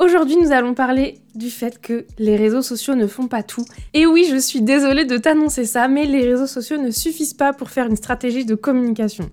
Aujourd'hui, nous allons parler du fait que les réseaux sociaux ne font pas tout. Et oui, je suis désolée de t'annoncer ça, mais les réseaux sociaux ne suffisent pas pour faire une stratégie de communication.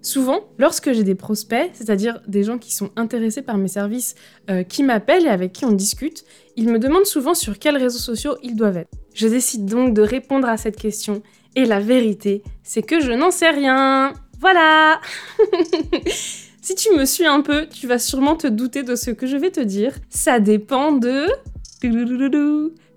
Souvent, lorsque j'ai des prospects, c'est-à-dire des gens qui sont intéressés par mes services, euh, qui m'appellent et avec qui on discute, ils me demandent souvent sur quels réseaux sociaux ils doivent être. Je décide donc de répondre à cette question, et la vérité, c'est que je n'en sais rien. Voilà Si tu me suis un peu, tu vas sûrement te douter de ce que je vais te dire. Ça dépend de...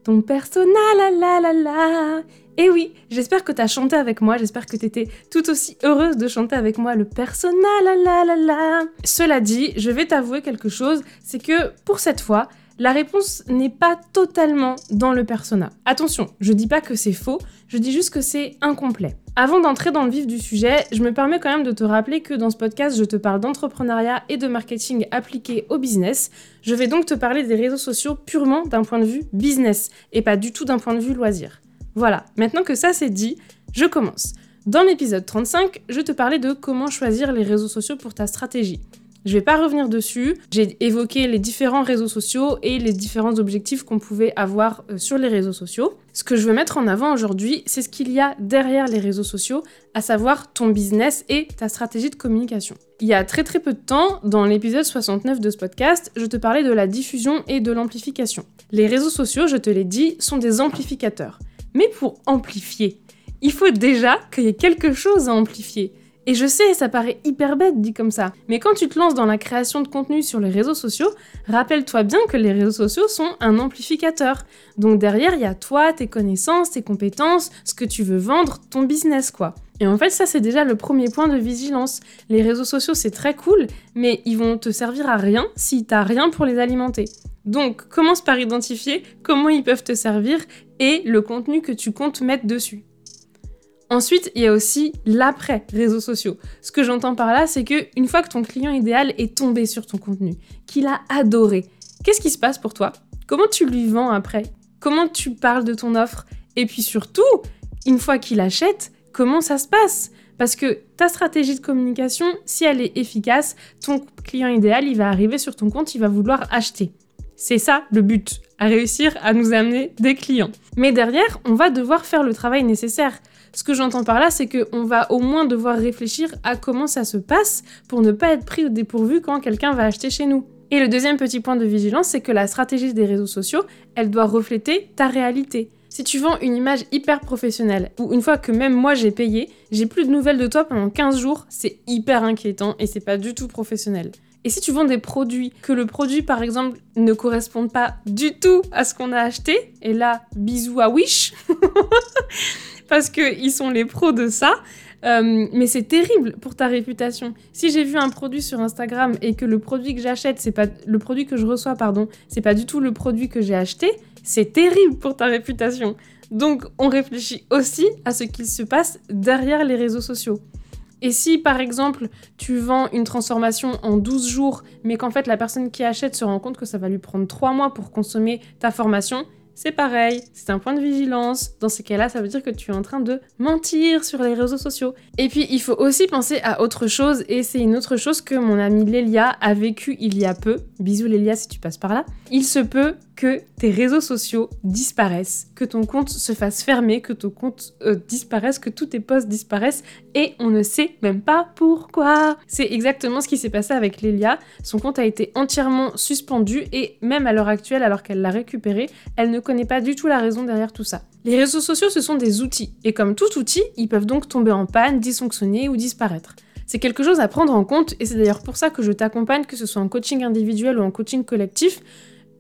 Ton persona, la la la la. Et oui, j'espère que t'as chanté avec moi, j'espère que t'étais tout aussi heureuse de chanter avec moi le persona, la la la la. Cela dit, je vais t'avouer quelque chose, c'est que pour cette fois, la réponse n'est pas totalement dans le persona. Attention, je dis pas que c'est faux, je dis juste que c'est incomplet. Avant d'entrer dans le vif du sujet, je me permets quand même de te rappeler que dans ce podcast, je te parle d'entrepreneuriat et de marketing appliqué au business. Je vais donc te parler des réseaux sociaux purement d'un point de vue business et pas du tout d'un point de vue loisir. Voilà, maintenant que ça c'est dit, je commence. Dans l'épisode 35, je te parlais de comment choisir les réseaux sociaux pour ta stratégie. Je vais pas revenir dessus. J'ai évoqué les différents réseaux sociaux et les différents objectifs qu'on pouvait avoir euh, sur les réseaux sociaux. Ce que je veux mettre en avant aujourd'hui, c'est ce qu'il y a derrière les réseaux sociaux, à savoir ton business et ta stratégie de communication. Il y a très très peu de temps, dans l'épisode 69 de ce podcast, je te parlais de la diffusion et de l'amplification. Les réseaux sociaux, je te l'ai dit, sont des amplificateurs. Mais pour amplifier, il faut déjà qu'il y ait quelque chose à amplifier. Et je sais, ça paraît hyper bête dit comme ça, mais quand tu te lances dans la création de contenu sur les réseaux sociaux, rappelle-toi bien que les réseaux sociaux sont un amplificateur. Donc derrière, il y a toi, tes connaissances, tes compétences, ce que tu veux vendre, ton business quoi. Et en fait, ça c'est déjà le premier point de vigilance. Les réseaux sociaux c'est très cool, mais ils vont te servir à rien si t'as rien pour les alimenter. Donc commence par identifier comment ils peuvent te servir et le contenu que tu comptes mettre dessus. Ensuite, il y a aussi l'après réseaux sociaux. Ce que j'entends par là, c'est que une fois que ton client idéal est tombé sur ton contenu, qu'il a adoré, qu'est-ce qui se passe pour toi? Comment tu lui vends après? Comment tu parles de ton offre? Et puis surtout, une fois qu'il achète, comment ça se passe? Parce que ta stratégie de communication, si elle est efficace, ton client idéal, il va arriver sur ton compte, il va vouloir acheter. C'est ça le but, à réussir à nous amener des clients. Mais derrière, on va devoir faire le travail nécessaire. Ce que j'entends par là, c'est qu'on va au moins devoir réfléchir à comment ça se passe pour ne pas être pris au dépourvu quand quelqu'un va acheter chez nous. Et le deuxième petit point de vigilance, c'est que la stratégie des réseaux sociaux, elle doit refléter ta réalité. Si tu vends une image hyper professionnelle, ou une fois que même moi j'ai payé, j'ai plus de nouvelles de toi pendant 15 jours, c'est hyper inquiétant et c'est pas du tout professionnel. Et si tu vends des produits, que le produit par exemple ne corresponde pas du tout à ce qu'on a acheté, et là, bisous à Wish, parce qu'ils sont les pros de ça. Euh, mais c'est terrible pour ta réputation. Si j'ai vu un produit sur Instagram et que le produit que j'achète, c'est pas le produit que je reçois, pardon, c'est pas du tout le produit que j'ai acheté, c'est terrible pour ta réputation. Donc, on réfléchit aussi à ce qu'il se passe derrière les réseaux sociaux. Et si par exemple tu vends une transformation en 12 jours, mais qu'en fait la personne qui achète se rend compte que ça va lui prendre 3 mois pour consommer ta formation, c'est pareil, c'est un point de vigilance. Dans ces cas-là, ça veut dire que tu es en train de mentir sur les réseaux sociaux. Et puis, il faut aussi penser à autre chose, et c'est une autre chose que mon amie Lélia a vécu il y a peu. Bisous Lélia si tu passes par là. Il se peut que tes réseaux sociaux disparaissent, que ton compte se fasse fermer, que ton compte euh, disparaisse, que tous tes posts disparaissent, et on ne sait même pas pourquoi. C'est exactement ce qui s'est passé avec Lélia. Son compte a été entièrement suspendu, et même à l'heure actuelle, alors qu'elle l'a récupéré, elle ne connaît pas du tout la raison derrière tout ça. Les réseaux sociaux, ce sont des outils, et comme tout outil, ils peuvent donc tomber en panne, dysfonctionner ou disparaître. C'est quelque chose à prendre en compte, et c'est d'ailleurs pour ça que je t'accompagne, que ce soit en coaching individuel ou en coaching collectif,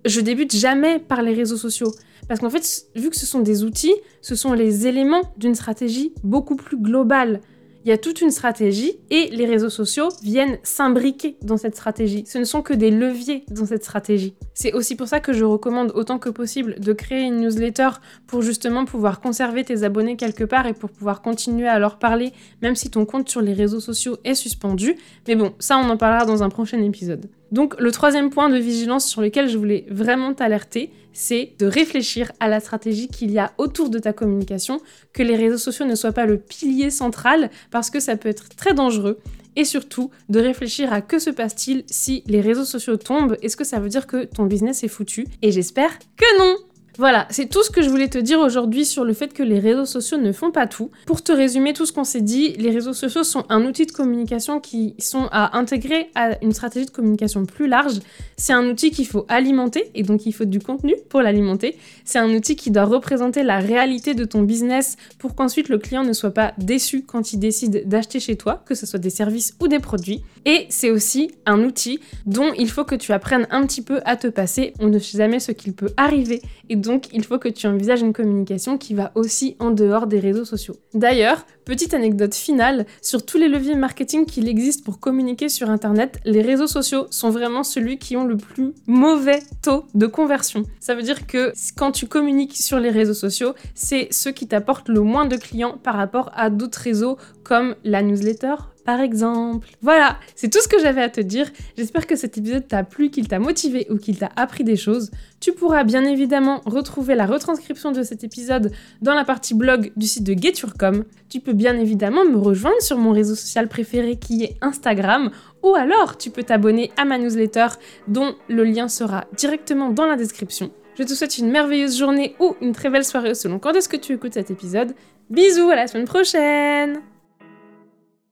je débute jamais par les réseaux sociaux. Parce qu'en fait, vu que ce sont des outils, ce sont les éléments d'une stratégie beaucoup plus globale. il y a toute une stratégie et les réseaux sociaux viennent s'imbriquer dans cette stratégie. Ce ne sont que des leviers dans cette stratégie. C'est aussi pour ça que je recommande autant que possible de créer une newsletter pour justement pouvoir conserver tes abonnés quelque part et pour pouvoir continuer à leur parler même si ton compte sur les réseaux sociaux est suspendu. Mais bon, ça on en parlera dans un prochain épisode. Donc le troisième point de vigilance sur lequel je voulais vraiment t'alerter, c'est de réfléchir à la stratégie qu'il y a autour de ta communication, que les réseaux sociaux ne soient pas le pilier central, parce que ça peut être très dangereux. Et surtout, de réfléchir à que se passe-t-il si les réseaux sociaux tombent Est-ce que ça veut dire que ton business est foutu Et j'espère que non voilà, c'est tout ce que je voulais te dire aujourd'hui sur le fait que les réseaux sociaux ne font pas tout. Pour te résumer tout ce qu'on s'est dit, les réseaux sociaux sont un outil de communication qui sont à intégrer à une stratégie de communication plus large. C'est un outil qu'il faut alimenter et donc il faut du contenu pour l'alimenter. C'est un outil qui doit représenter la réalité de ton business pour qu'ensuite le client ne soit pas déçu quand il décide d'acheter chez toi, que ce soit des services ou des produits. Et c'est aussi un outil dont il faut que tu apprennes un petit peu à te passer. On ne sait jamais ce qu'il peut arriver donc il faut que tu envisages une communication qui va aussi en dehors des réseaux sociaux. D'ailleurs, petite anecdote finale, sur tous les leviers marketing qu'il existe pour communiquer sur Internet, les réseaux sociaux sont vraiment celui qui ont le plus mauvais taux de conversion. Ça veut dire que quand tu communiques sur les réseaux sociaux, c'est ceux qui t'apportent le moins de clients par rapport à d'autres réseaux comme la newsletter, par exemple. Voilà, c'est tout ce que j'avais à te dire. J'espère que cet épisode t'a plu, qu'il t'a motivé ou qu'il t'a appris des choses. Tu pourras bien évidemment retrouver la retranscription de cet épisode dans la partie blog du site de Geturcom. Tu peux bien évidemment me rejoindre sur mon réseau social préféré qui est Instagram ou alors tu peux t'abonner à ma newsletter dont le lien sera directement dans la description. Je te souhaite une merveilleuse journée ou une très belle soirée selon quand est-ce que tu écoutes cet épisode. Bisous, à la semaine prochaine